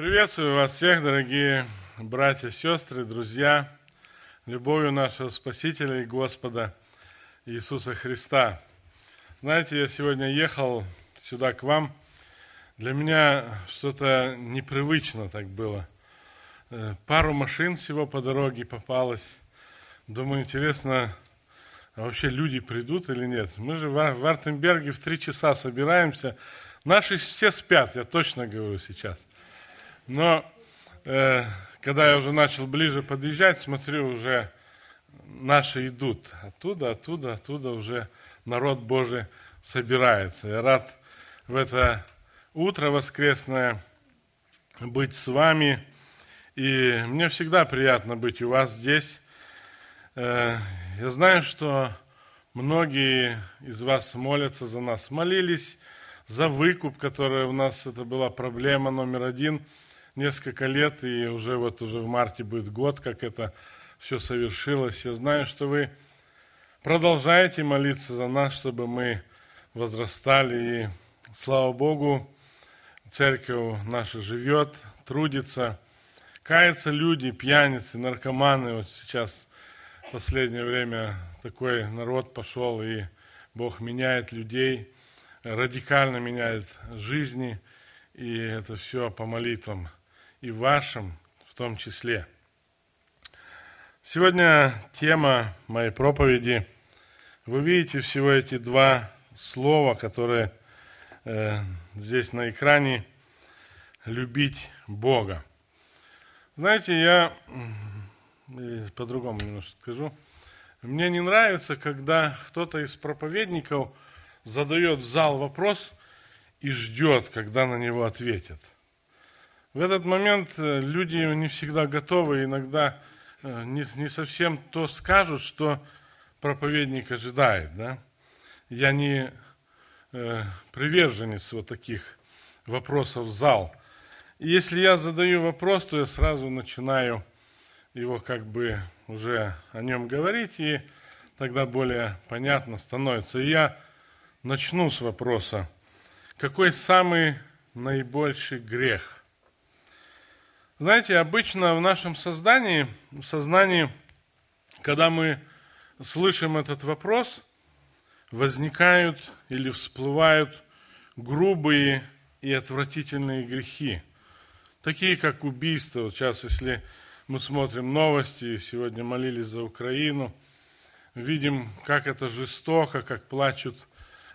Приветствую вас всех, дорогие братья, сестры, друзья, любовью нашего Спасителя и Господа Иисуса Христа. Знаете, я сегодня ехал сюда к вам. Для меня что-то непривычно так было. Э, пару машин всего по дороге попалось. Думаю, интересно, а вообще люди придут или нет? Мы же в Артенберге в три часа собираемся. Наши все спят, я точно говорю сейчас – но э, когда я уже начал ближе подъезжать, смотрю, уже наши идут. Оттуда, оттуда, оттуда уже народ Божий собирается. Я рад в это утро воскресное быть с вами. И мне всегда приятно быть у вас здесь. Э, я знаю, что многие из вас молятся за нас. Молились за выкуп, который у нас, это была проблема номер один – несколько лет, и уже вот уже в марте будет год, как это все совершилось. Я знаю, что вы продолжаете молиться за нас, чтобы мы возрастали. И слава Богу, церковь наша живет, трудится. Каются люди, пьяницы, наркоманы. Вот сейчас в последнее время такой народ пошел, и Бог меняет людей, радикально меняет жизни, и это все по молитвам и вашим в том числе. Сегодня тема моей проповеди. Вы видите всего эти два слова, которые э, здесь на экране. Любить Бога. Знаете, я по-другому немножко скажу. Мне не нравится, когда кто-то из проповедников задает в зал вопрос и ждет, когда на него ответят – в этот момент э, люди не всегда готовы, иногда э, не, не совсем то скажут, что проповедник ожидает. Да? Я не э, приверженец вот таких вопросов в зал. И если я задаю вопрос, то я сразу начинаю его как бы уже о нем говорить, и тогда более понятно становится. И я начну с вопроса, какой самый наибольший грех – знаете, обычно в нашем создании, в сознании, когда мы слышим этот вопрос, возникают или всплывают грубые и отвратительные грехи, такие как убийство. Вот сейчас, если мы смотрим новости, сегодня молились за Украину, видим, как это жестоко, как плачут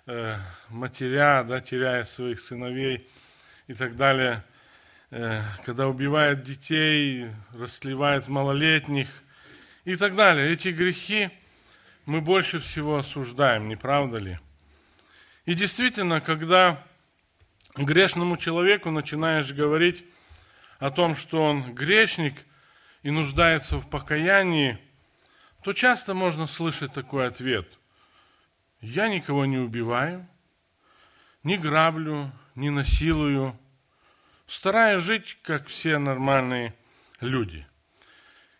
э, матеря, да, теряя своих сыновей и так далее – когда убивает детей, расслевает малолетних и так далее. Эти грехи мы больше всего осуждаем, не правда ли? И действительно, когда грешному человеку начинаешь говорить о том, что он грешник и нуждается в покаянии, то часто можно слышать такой ответ. Я никого не убиваю, не граблю, не насилую, стараясь жить, как все нормальные люди.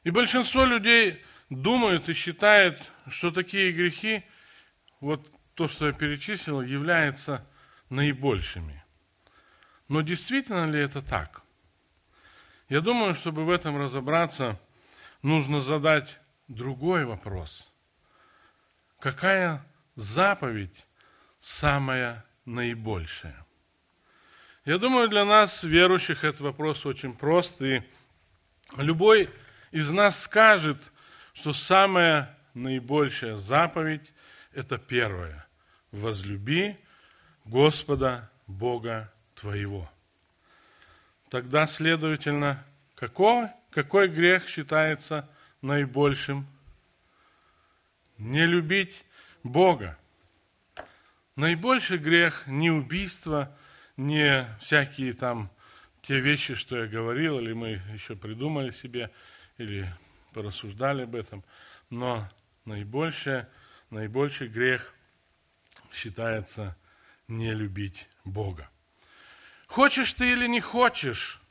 И большинство людей думают и считают, что такие грехи, вот то, что я перечислил, являются наибольшими. Но действительно ли это так? Я думаю, чтобы в этом разобраться, нужно задать другой вопрос. Какая заповедь самая наибольшая? Я думаю, для нас, верующих, этот вопрос очень прост. И любой из нас скажет, что самая наибольшая заповедь – это первое. Возлюби Господа Бога твоего. Тогда, следовательно, какой, какой грех считается наибольшим? Не любить Бога. Наибольший грех не убийство – не всякие там те вещи, что я говорил, или мы еще придумали себе, или порассуждали об этом, но наибольшее, наибольший грех считается не любить Бога. Хочешь ты или не хочешь,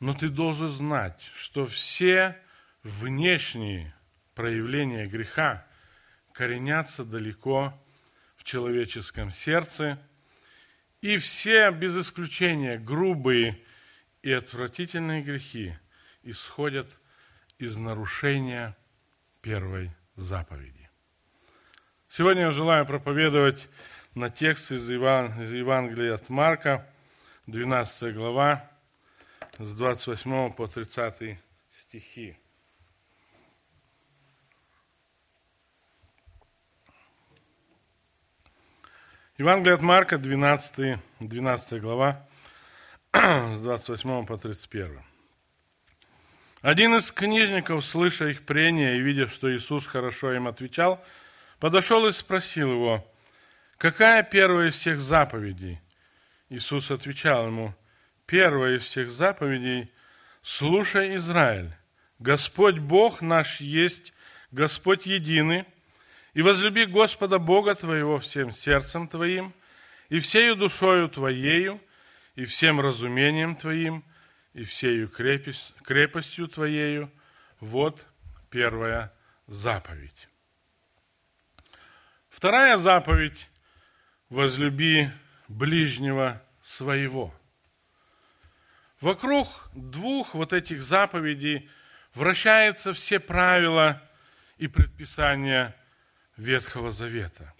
но ты должен знать, что все внешние проявления греха коренятся далеко в человеческом сердце – и все, без исключения, грубые и отвратительные грехи исходят из нарушения первой заповеди. Сегодня я желаю проповедовать на текст из, Иван, из Евангелия от Марка, 12 глава, с 28 по 30 стихи. Евангелие от Марка, 12, 12 глава, с 28 по 31. Один из книжников, слыша их прения и видя, что Иисус хорошо им отвечал, подошел и спросил его, какая первая из всех заповедей? Иисус отвечал ему, первая из всех заповедей, слушай, Израиль, Господь Бог наш есть Господь единый, и возлюби Господа Бога твоего всем сердцем твоим, и всею душою твоею, и всем разумением твоим, и всею крепостью твоею. Вот первая заповедь. Вторая заповедь – возлюби ближнего своего. Вокруг двух вот этих заповедей вращаются все правила и предписания Ветхого Завета.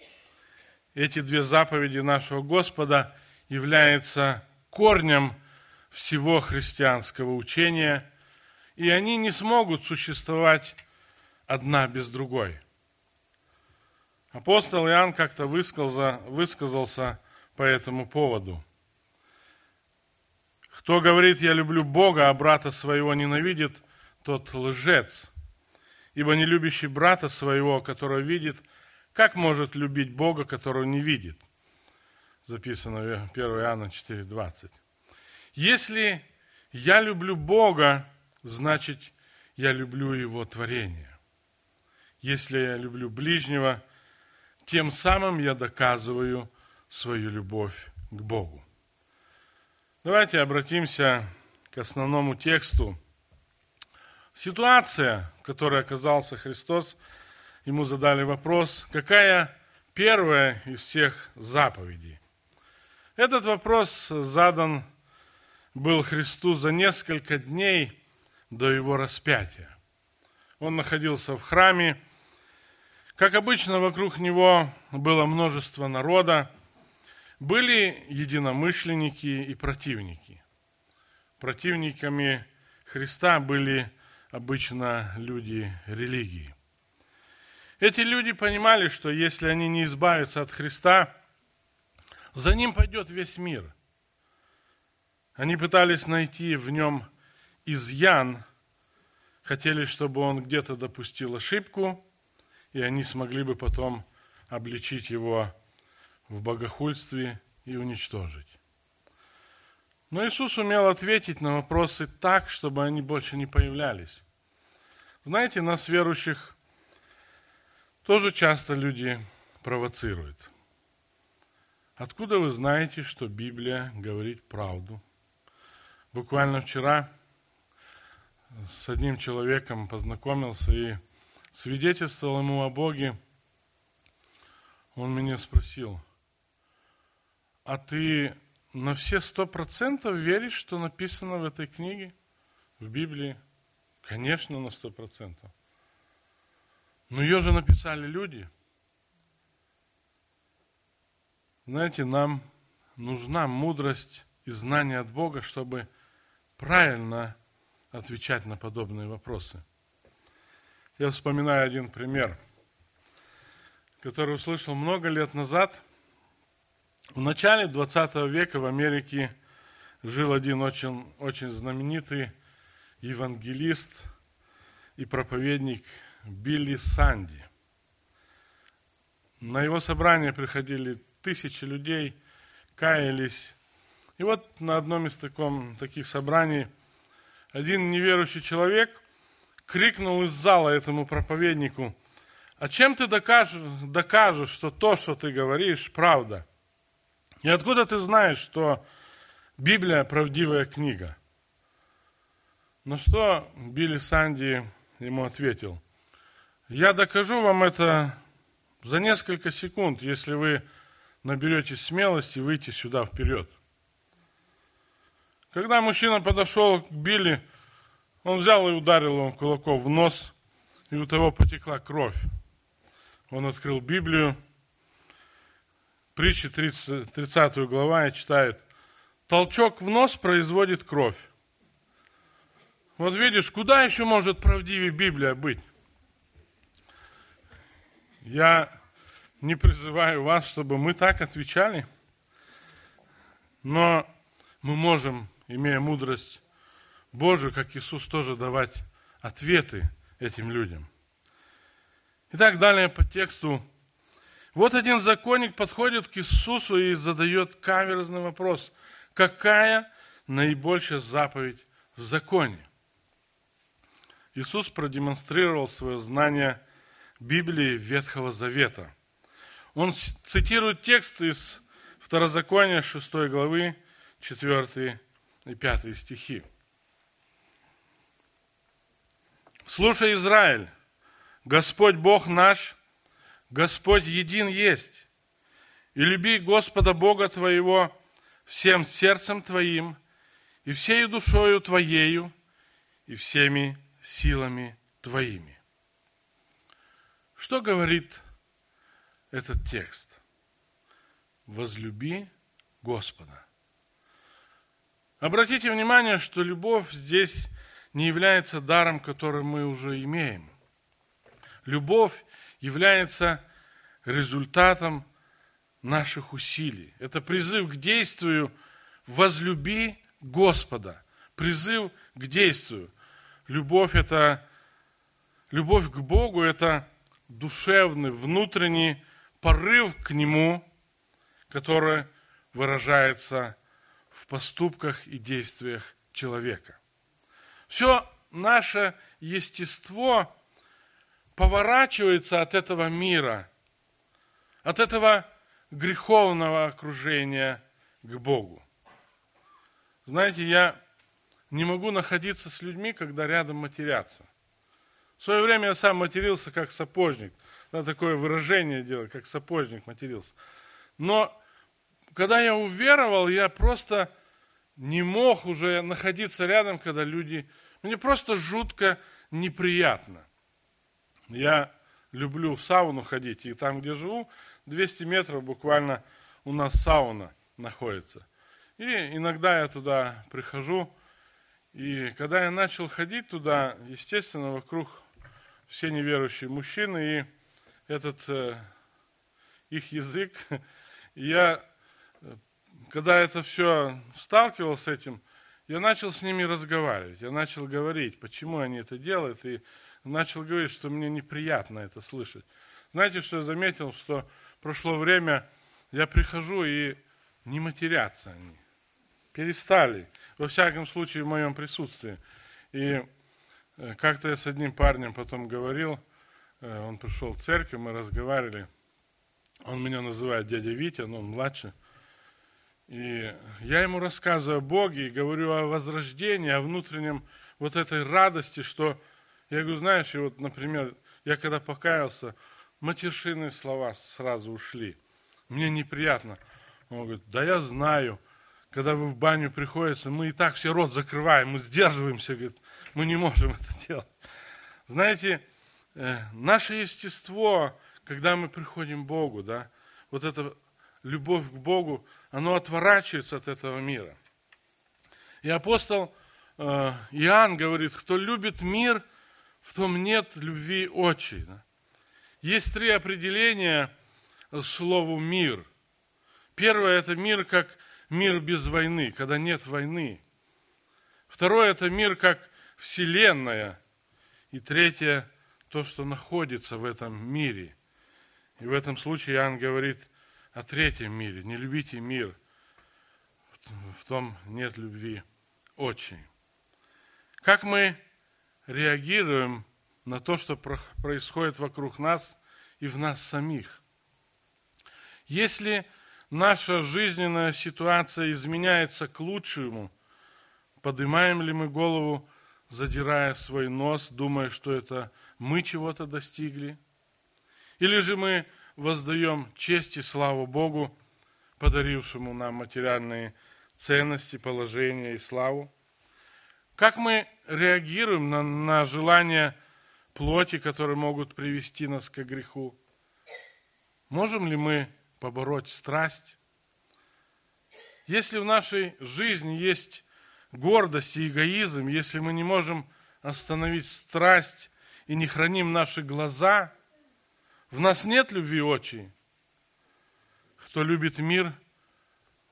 Эти две заповеди нашего Господа являются корнем всего христианского учения, и они не смогут существовать одна без другой. Апостол Иоанн как-то высказался, высказался по этому поводу. Кто говорит, я люблю Бога, а брата своего ненавидит, тот лжец. Ибо не любящий брата своего, которого видит, как может любить Бога, которого не видит? Записано в 1 Иоанна 4,20. Если я люблю Бога, значит, я люблю Его творение. Если я люблю ближнего, тем самым я доказываю свою любовь к Богу. Давайте обратимся к основному тексту. Ситуация, в которой оказался Христос – ему задали вопрос, какая первая из всех заповедей. Этот вопрос задан был Христу за несколько дней до его распятия. Он находился в храме. Как обычно, вокруг него было множество народа. Были единомышленники и противники. Противниками Христа были обычно люди религии. Эти люди понимали, что если они не избавятся от Христа, за ним пойдет весь мир. Они пытались найти в нем изъян, хотели, чтобы он где-то допустил ошибку, и они смогли бы потом обличить его в богохульстве и уничтожить. Но Иисус умел ответить на вопросы так, чтобы они больше не появлялись. Знаете, нас, верующих, тоже часто люди провоцируют. Откуда вы знаете, что Библия говорит правду? Буквально вчера с одним человеком познакомился и свидетельствовал ему о Боге. Он меня спросил, а ты на все сто процентов веришь, что написано в этой книге, в Библии? Конечно, на сто процентов. Но ее же написали люди. Знаете, нам нужна мудрость и знание от Бога, чтобы правильно отвечать на подобные вопросы. Я вспоминаю один пример, который услышал много лет назад. В начале 20 века в Америке жил один очень, очень знаменитый евангелист и проповедник Билли Санди. На его собрание приходили тысячи людей, каялись. И вот на одном из таком, таких собраний один неверующий человек крикнул из зала этому проповеднику, а чем ты докажешь, докажешь, что то, что ты говоришь, правда? И откуда ты знаешь, что Библия правдивая книга? На что Билли Санди ему ответил – я докажу вам это за несколько секунд, если вы наберете смелости выйти сюда вперед. Когда мужчина подошел к Билли, он взял и ударил его кулаком в нос, и у того потекла кровь. Он открыл Библию, притчи 30, 30 глава и читает, толчок в нос производит кровь. Вот видишь, куда еще может правдивее Библия быть? Я не призываю вас, чтобы мы так отвечали, но мы можем, имея мудрость Божию, как Иисус, тоже давать ответы этим людям. Итак, далее по тексту. Вот один законник подходит к Иисусу и задает каверзный вопрос. Какая наибольшая заповедь в законе? Иисус продемонстрировал свое знание Библии Ветхого Завета. Он цитирует текст из Второзакония 6 главы 4 и 5 стихи. «Слушай, Израиль, Господь Бог наш, Господь един есть, и люби Господа Бога твоего всем сердцем твоим, и всей душою твоею, и всеми силами твоими. Что говорит этот текст? Возлюби Господа. Обратите внимание, что любовь здесь не является даром, который мы уже имеем. Любовь является результатом наших усилий. Это призыв к действию «возлюби Господа». Призыв к действию. Любовь – это любовь к Богу – это душевный, внутренний порыв к Нему, который выражается в поступках и действиях человека. Все наше естество поворачивается от этого мира, от этого греховного окружения к Богу. Знаете, я не могу находиться с людьми, когда рядом матерятся. В свое время я сам матерился как сапожник. Надо такое выражение делать, как сапожник матерился. Но когда я уверовал, я просто не мог уже находиться рядом, когда люди... Мне просто жутко неприятно. Я люблю в сауну ходить, и там, где живу, 200 метров буквально у нас сауна находится. И иногда я туда прихожу, и когда я начал ходить туда, естественно, вокруг все неверующие мужчины, и этот э, их язык, я, когда это все сталкивался с этим, я начал с ними разговаривать, я начал говорить, почему они это делают, и начал говорить, что мне неприятно это слышать. Знаете, что я заметил, что прошло время, я прихожу и не матерятся они, перестали во всяком случае в моем присутствии. И э, как-то я с одним парнем потом говорил, э, он пришел в церковь, мы разговаривали, он меня называет дядя Витя, но он младше. И я ему рассказываю о Боге и говорю о возрождении, о внутреннем вот этой радости, что, я говорю, знаешь, и вот, например, я когда покаялся, матершинные слова сразу ушли. Мне неприятно. Он говорит, да я знаю, когда вы в баню приходите, мы и так все рот закрываем, мы сдерживаемся, говорит, мы не можем это делать. Знаете, э, наше естество, когда мы приходим к Богу, да, вот эта любовь к Богу, оно отворачивается от этого мира. И апостол э, Иоанн говорит, кто любит мир, в том нет любви. Да? Есть три определения слову «мир». Первое – это мир как мир без войны, когда нет войны. Второе – это мир как вселенная. И третье – то, что находится в этом мире. И в этом случае Иоанн говорит о третьем мире. Не любите мир, в том нет любви очень. Как мы реагируем на то, что происходит вокруг нас и в нас самих? Если наша жизненная ситуация изменяется к лучшему, поднимаем ли мы голову, задирая свой нос, думая, что это мы чего-то достигли? Или же мы воздаем честь и славу Богу, подарившему нам материальные ценности, положение и славу? Как мы реагируем на, на желания плоти, которые могут привести нас к греху? Можем ли мы побороть страсть? Если в нашей жизни есть гордость и эгоизм, если мы не можем остановить страсть и не храним наши глаза, в нас нет любви очи. Кто любит мир,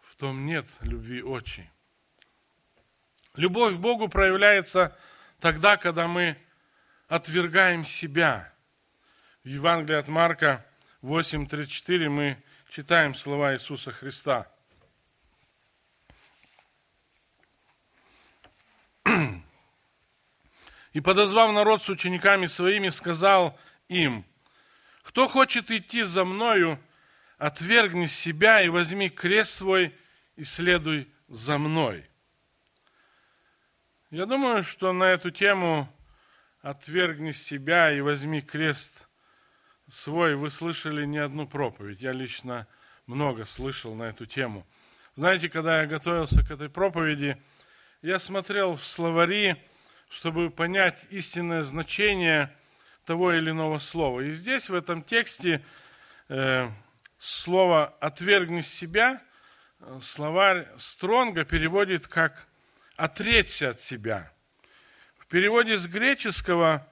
в том нет любви очи. Любовь к Богу проявляется тогда, когда мы отвергаем себя. В Евангелии от Марка 8.34 мы читаем слова Иисуса Христа. И подозвав народ с учениками своими, сказал им, кто хочет идти за мною, отвергни себя и возьми крест свой и следуй за мной. Я думаю, что на эту тему «Отвергни себя и возьми крест свой» вы слышали не одну проповедь. Я лично много слышал на эту тему. Знаете, когда я готовился к этой проповеди, я смотрел в словари, чтобы понять истинное значение того или иного слова. И здесь, в этом тексте, э, слово «отвергни себя» словарь Стронга переводит как «отречься от себя». В переводе с греческого,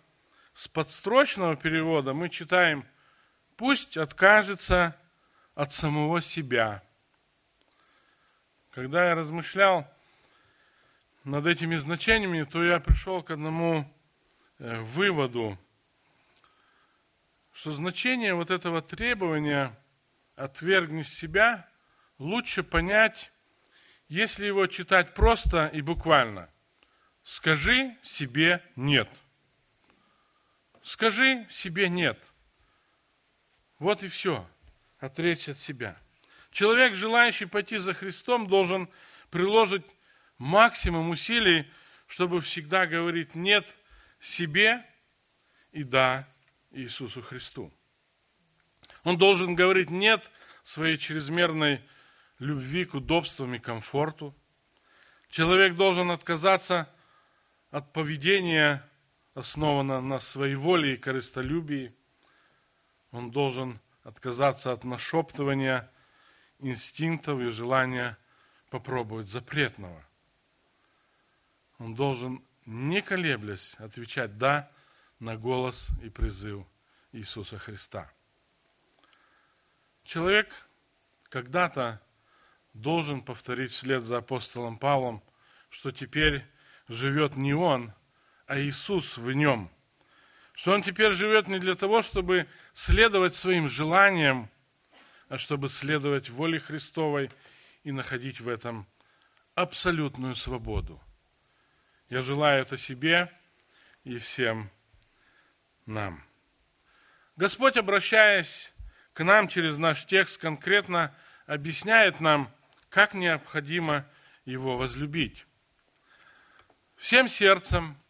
с подстрочного перевода мы читаем «пусть откажется от самого себя». Когда я размышлял над этими значениями, то я пришел к одному э, выводу, что значение вот этого требования «отвергни себя» лучше понять, если его читать просто и буквально. Скажи себе «нет». Скажи себе «нет». Вот и все. Отречь от себя. Человек, желающий пойти за Христом, должен приложить максимум усилий, чтобы всегда говорить «нет» себе и «да» Иисусу Христу. Он должен говорить «нет» своей чрезмерной любви к удобствам и комфорту. Человек должен отказаться от поведения, основанного на своей воле и корыстолюбии. Он должен отказаться от нашептывания инстинктов и желания попробовать запретного. Он должен, не колеблясь, отвечать «да» на голос и призыв Иисуса Христа. Человек когда-то должен повторить вслед за апостолом Павлом, что теперь живет не он, а Иисус в нем. Что он теперь живет не для того, чтобы следовать своим желаниям, а чтобы следовать воле Христовой и находить в этом абсолютную свободу. Я желаю это себе и всем нам. Господь, обращаясь к нам через наш текст, конкретно объясняет нам, как необходимо его возлюбить. Всем сердцем,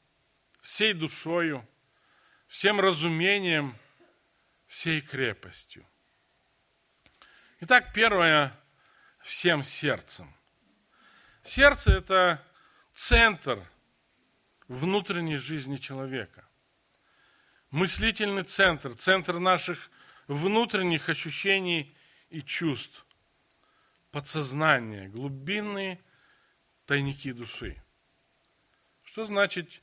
всей душою, всем разумением, всей крепостью. Итак, первое – всем сердцем. Сердце – это центр внутренней жизни человека. Мыслительный центр, центр наших внутренних ощущений и чувств подсознание, глубинные тайники души. Что значит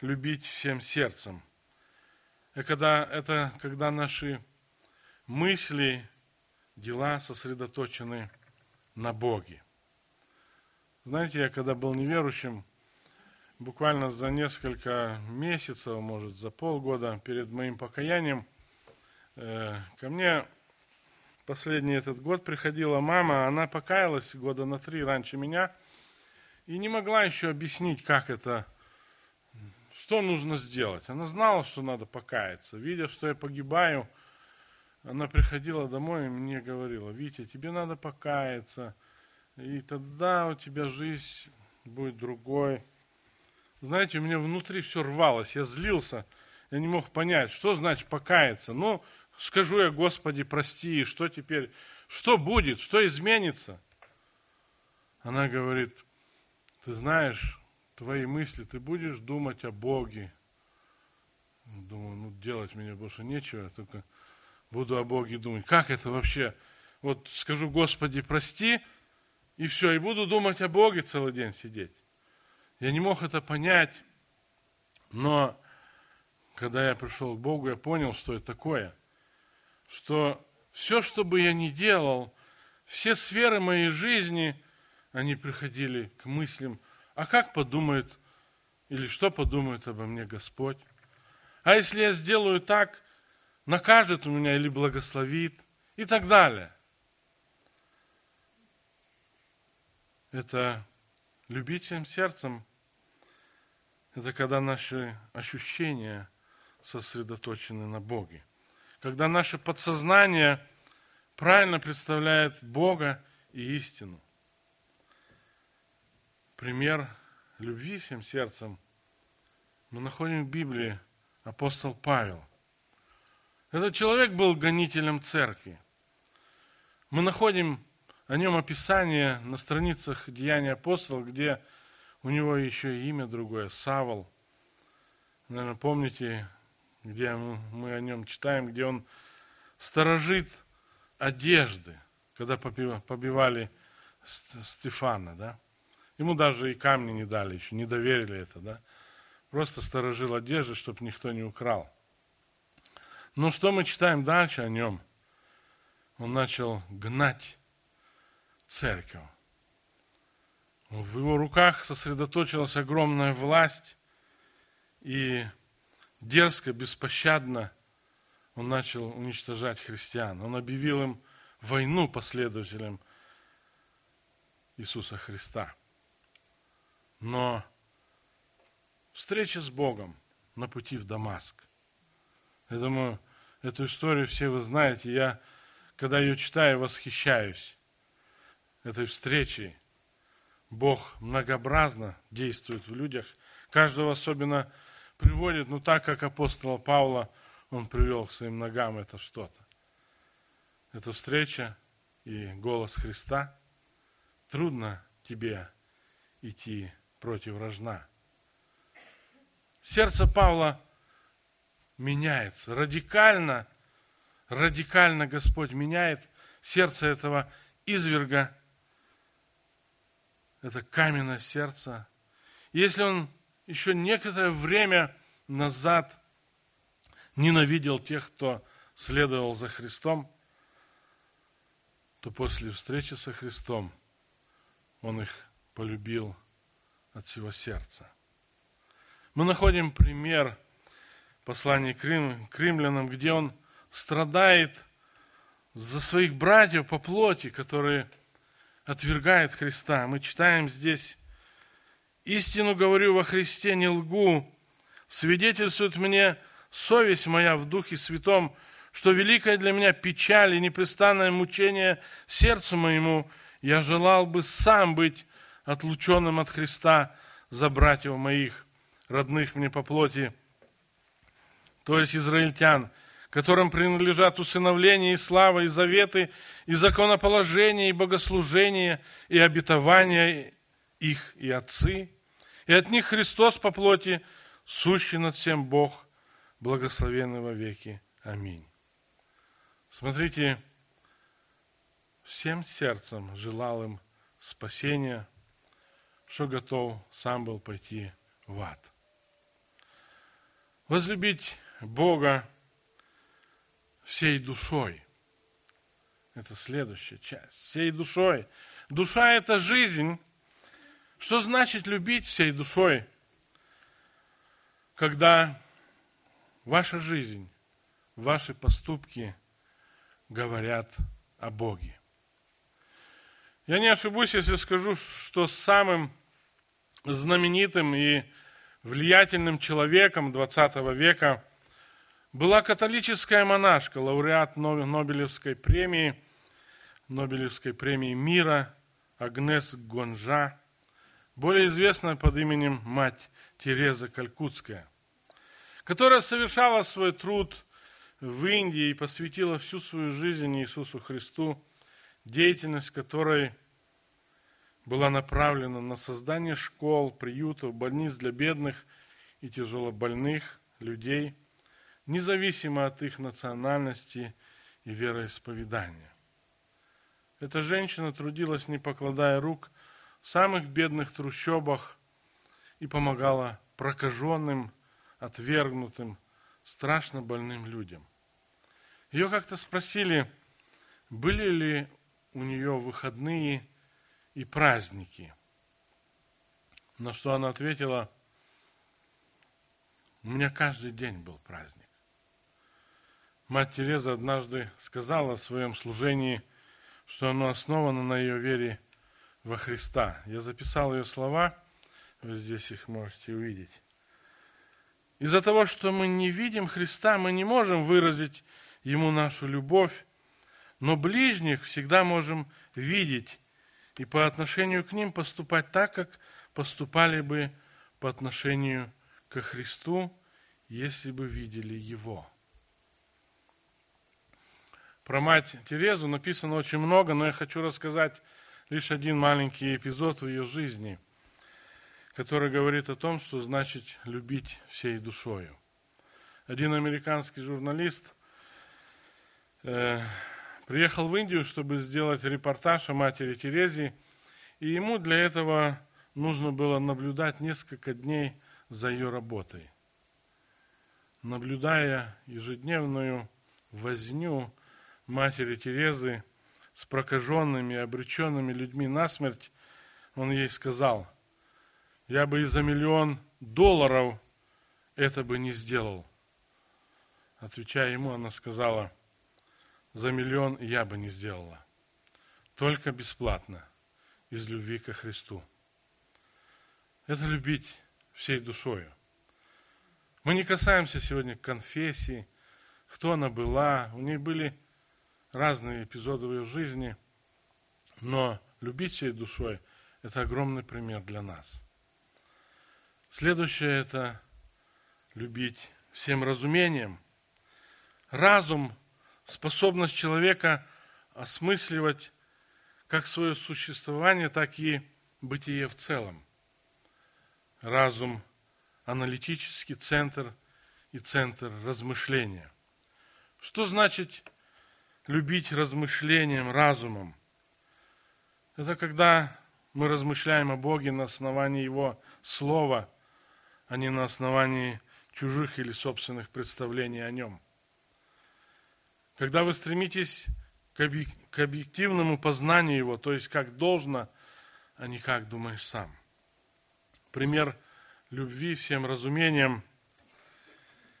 любить всем сердцем? Это когда, это когда наши мысли, дела сосредоточены на Боге. Знаете, я когда был неверующим, буквально за несколько месяцев, может, за полгода перед моим покаянием, э, ко мне последний этот год приходила мама, она покаялась года на три раньше меня и не могла еще объяснить, как это, что нужно сделать. Она знала, что надо покаяться. Видя, что я погибаю, она приходила домой и мне говорила, Витя, тебе надо покаяться, и тогда у тебя жизнь будет другой. Знаете, у меня внутри все рвалось, я злился, я не мог понять, что значит покаяться. Ну, скажу я, Господи, прости, что теперь, что будет, что изменится? она говорит, ты знаешь, твои мысли, ты будешь думать о Боге. Думаю, ну делать мне больше нечего, только буду о Боге думать. Как это вообще? Вот скажу, Господи, прости, и все, и буду думать о Боге целый день сидеть. Я не мог это понять, но когда я пришел к Богу, я понял, что это такое. Что все, что бы я ни делал, все сферы моей жизни, они приходили к мыслям, а как подумает или что подумает обо мне Господь? А если я сделаю так, накажет у меня или благословит и так далее. Это любить всем сердцем, это когда наши ощущения сосредоточены на Боге. Когда наше подсознание правильно представляет Бога и истину. Пример любви всем сердцем мы находим в Библии апостол Павел. Этот человек был гонителем церкви. Мы находим о нем описание на страницах Деяния апостолов, где у него еще имя другое, Савол. Наверное, помните, где мы о нем читаем, где он сторожит одежды, когда побивали Стефана, да? Ему даже и камни не дали еще, не доверили это, да? Просто сторожил одежды, чтобы никто не украл. Но что мы читаем дальше о нем? Он начал гнать церковь. В его руках сосредоточилась огромная власть, и дерзко, беспощадно он начал уничтожать христиан. Он объявил им войну последователям Иисуса Христа. Но встреча с Богом на пути в Дамаск. Я думаю, эту историю все вы знаете. Я, когда ее читаю, восхищаюсь этой встречей. Бог многообразно действует в людях. Каждого особенно приводит, ну так как апостола Павла он привел к своим ногам, это что-то. Это встреча и голос Христа. Трудно тебе идти против вражна. Сердце Павла меняется радикально, радикально Господь меняет сердце этого изверга это каменное сердце. Если он еще некоторое время назад ненавидел тех, кто следовал за Христом, то после встречи со Христом он их полюбил от всего сердца. Мы находим пример послания к, Рим, к римлянам, где он страдает за своих братьев по плоти, которые отвергает Христа. Мы читаем здесь, «Истину говорю во Христе, не лгу, свидетельствует мне совесть моя в Духе Святом, что великая для меня печаль и непрестанное мучение сердцу моему, я желал бы сам быть отлученным от Христа за братьев моих, родных мне по плоти, то есть израильтян, которым принадлежат усыновление и слава, и заветы, и законоположение, и богослужение, и обетование их и отцы. И от них Христос по плоти, сущий над всем Бог, благословенный во веки. Аминь. Смотрите, всем сердцем желал им спасения, что готов сам был пойти в ад. Возлюбить Бога – всей душой. Это следующая часть. Всей душой. Душа – это жизнь. Что значит любить всей душой? Когда ваша жизнь, ваши поступки говорят о Боге. Я не ошибусь, если скажу, что самым знаменитым и влиятельным человеком 20 века была католическая монашка, лауреат Нобелевской премии, Нобелевской премии мира Агнес Гонжа, более известная под именем мать Тереза Калькутская, которая совершала свой труд в Индии и посвятила всю свою жизнь Иисусу Христу, деятельность которой была направлена на создание школ, приютов, больниц для бедных и тяжелобольных людей, независимо от их национальности и вероисповедания. Эта женщина трудилась, не покладая рук, в самых бедных трущобах и помогала прокаженным, отвергнутым, страшно больным людям. Ее как-то спросили, были ли у нее выходные и праздники. На что она ответила, у меня каждый день был праздник. Мать Тереза однажды сказала в своем служении, что оно основано на ее вере во Христа. Я записал ее слова, вы здесь их можете увидеть. Из-за того, что мы не видим Христа, мы не можем выразить Ему нашу любовь, но ближних всегда можем видеть и по отношению к ним поступать так, как поступали бы по отношению ко Христу, если бы видели Его. Про мать Терезу написано очень много, но я хочу рассказать лишь один маленький эпизод в ее жизни, который говорит о том, что значит любить всей душою. Один американский журналист э, приехал в Индию, чтобы сделать репортаж о матери Терезе, и ему для этого нужно было наблюдать несколько дней за ее работой. Наблюдая ежедневную возню матери Терезы с прокаженными обреченными людьми на смерть, он ей сказал, я бы и за миллион долларов это бы не сделал. Отвечая ему, она сказала, за миллион я бы не сделала. Только бесплатно, из любви ко Христу. Это любить всей душою. Мы не касаемся сегодня конфессии, кто она была. У нее были разные эпизоды в ее жизни, но любить всей душой – это огромный пример для нас. Следующее – это любить всем разумением. Разум – способность человека осмысливать как свое существование, так и бытие в целом. Разум – аналитический центр и центр размышления. Что значит любить размышлением, разумом. Это когда мы размышляем о Боге на основании Его Слова, а не на основании чужих или собственных представлений о Нем. Когда вы стремитесь к объективному познанию Его, то есть как должно, а не как думаешь сам. Пример любви всем разумением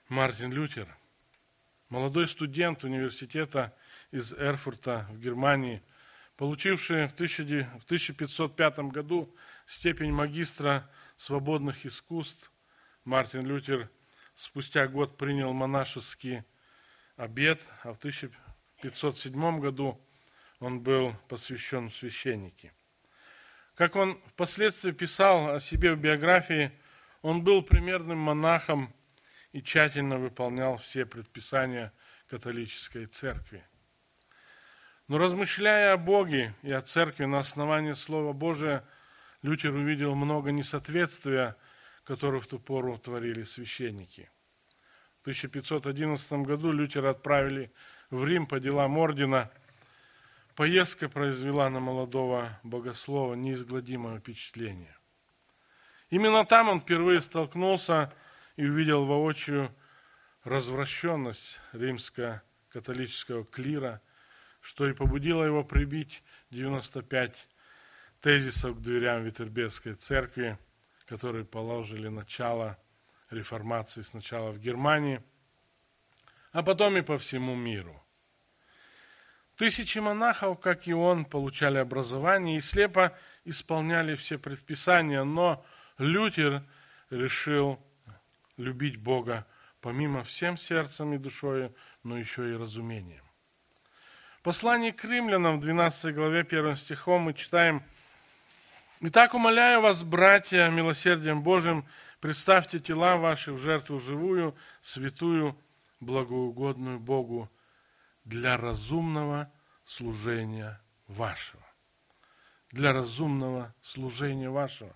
Мартин Лютер. Молодой студент университета – из Эрфурта в Германии, получивший в 1505 году степень магистра свободных искусств, Мартин Лютер спустя год принял монашеский обет, а в 1507 году он был посвящен в священники. Как он впоследствии писал о себе в биографии, он был примерным монахом и тщательно выполнял все предписания католической церкви. Но размышляя о Боге и о церкви на основании Слова Божия, Лютер увидел много несоответствия, которые в ту пору творили священники. В 1511 году Лютера отправили в Рим по делам ордена. Поездка произвела на молодого богослова неизгладимое впечатление. Именно там он впервые столкнулся и увидел воочию развращенность римско-католического клира – что и побудило его прибить 95 тезисов к дверям Витербергской церкви, которые положили начало реформации сначала в Германии, а потом и по всему миру. Тысячи монахов, как и он, получали образование и слепо исполняли все предписания, но Лютер решил любить Бога помимо всем сердцем и душой, но еще и разумением. Послание к римлянам в 12 главе 1 стихом мы читаем «Итак, умоляю вас, братья, милосердием Божьим, представьте тела ваши в жертву живую, святую, благоугодную Богу для разумного служения вашего». для разумного служения вашего.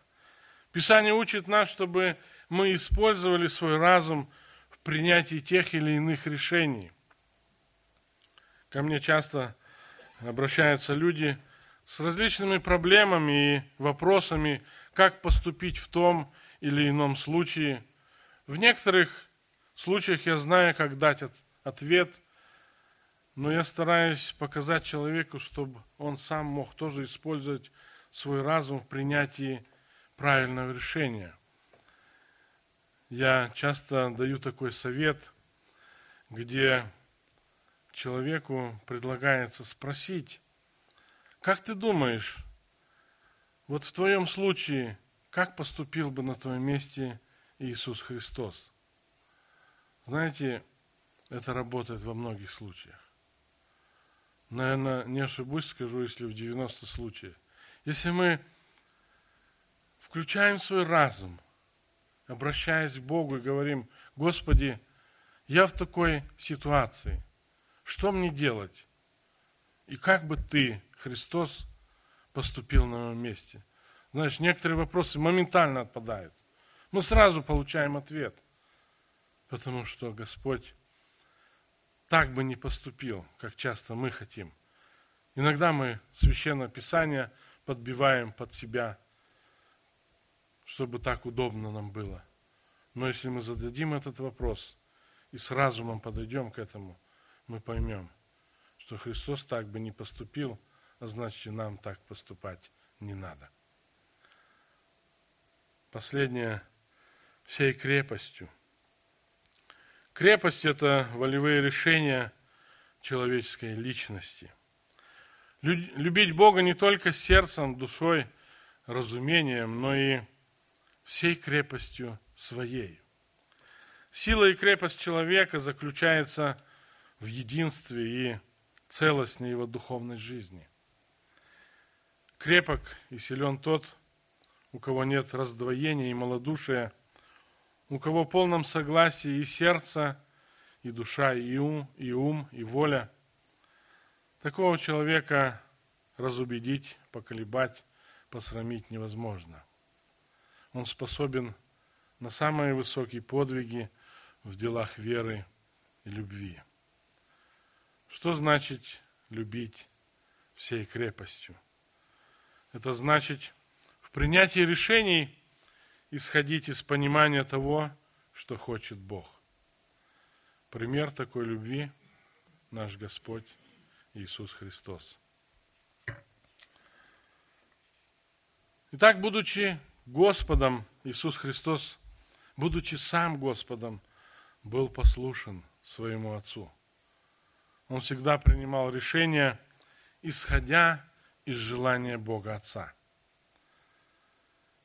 Писание учит нас, чтобы мы использовали свой разум в принятии тех или иных решений. Ко мне часто обращаются люди с различными проблемами и вопросами, как поступить в том или ином случае. В некоторых случаях я знаю, как дать ответ, но я стараюсь показать человеку, чтобы он сам мог тоже использовать свой разум в принятии правильного решения. Я часто даю такой совет, где человеку предлагается спросить, как ты думаешь, вот в твоем случае, как поступил бы на твоем месте Иисус Христос? Знаете, это работает во многих случаях. Наверное, не ошибусь, скажу, если в 90 случаях. Если мы включаем свой разум, обращаясь к Богу и говорим, Господи, я в такой ситуации, что мне делать? И как бы ты, Христос, поступил на моем месте? Знаешь, некоторые вопросы моментально отпадают. Мы сразу получаем ответ, потому что Господь так бы не поступил, как часто мы хотим. Иногда мы Священное Писание подбиваем под себя, чтобы так удобно нам было. Но если мы зададим этот вопрос и с разумом подойдем к этому, мы поймем, что Христос так бы не поступил, а значит нам так поступать не надо. Последнее всей крепостью – Крепость – это волевые решения человеческой личности. Любить Бога не только сердцем, душой, разумением, но и всей крепостью своей. Сила и крепость человека заключается в единстве и целостной его духовной жизни. Крепок и силен тот, у кого нет раздвоения и малодушия – у кого в полном согласии и сердце, и душа, и ум, и ум, и воля. Такого человека разубедить, поколебать, посрамить невозможно. Он способен на самые высокие подвиги в делах веры и любви. Что значит любить всей крепостью? Это значит в принятии решений – исходить из понимания того, что хочет Бог. Пример такой любви – наш Господь Иисус Христос. Итак, будучи Господом, Иисус Христос, будучи сам Господом, был послушен своему Отцу. Он всегда принимал решения, исходя из желания Бога Отца –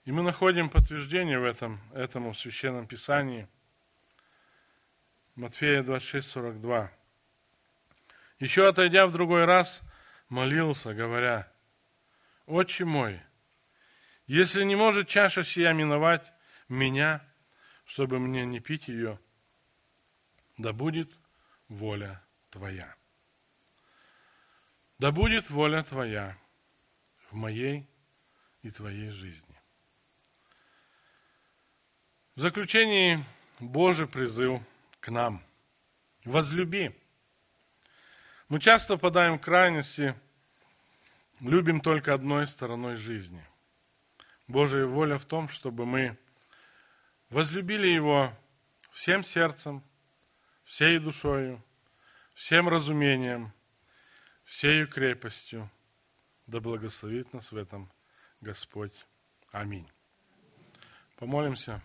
и мы находим подтверждение в этом, этому Священном Писании. Матфея 26, 42. Еще отойдя в другой раз, молился, говоря, «Отче мой, если не может чаша сия миновать меня, чтобы мне не пить ее, да будет воля Твоя. Да будет воля Твоя в моей и Твоей жизни. В заключении Божий призыв к нам. Возлюби. Мы часто впадаем в крайности, любим только одной стороной жизни. Божья воля в том, чтобы мы возлюбили Его всем сердцем, всей душою, всем разумением, всею крепостью. Да благословит нас в этом Господь. Аминь. Помолимся.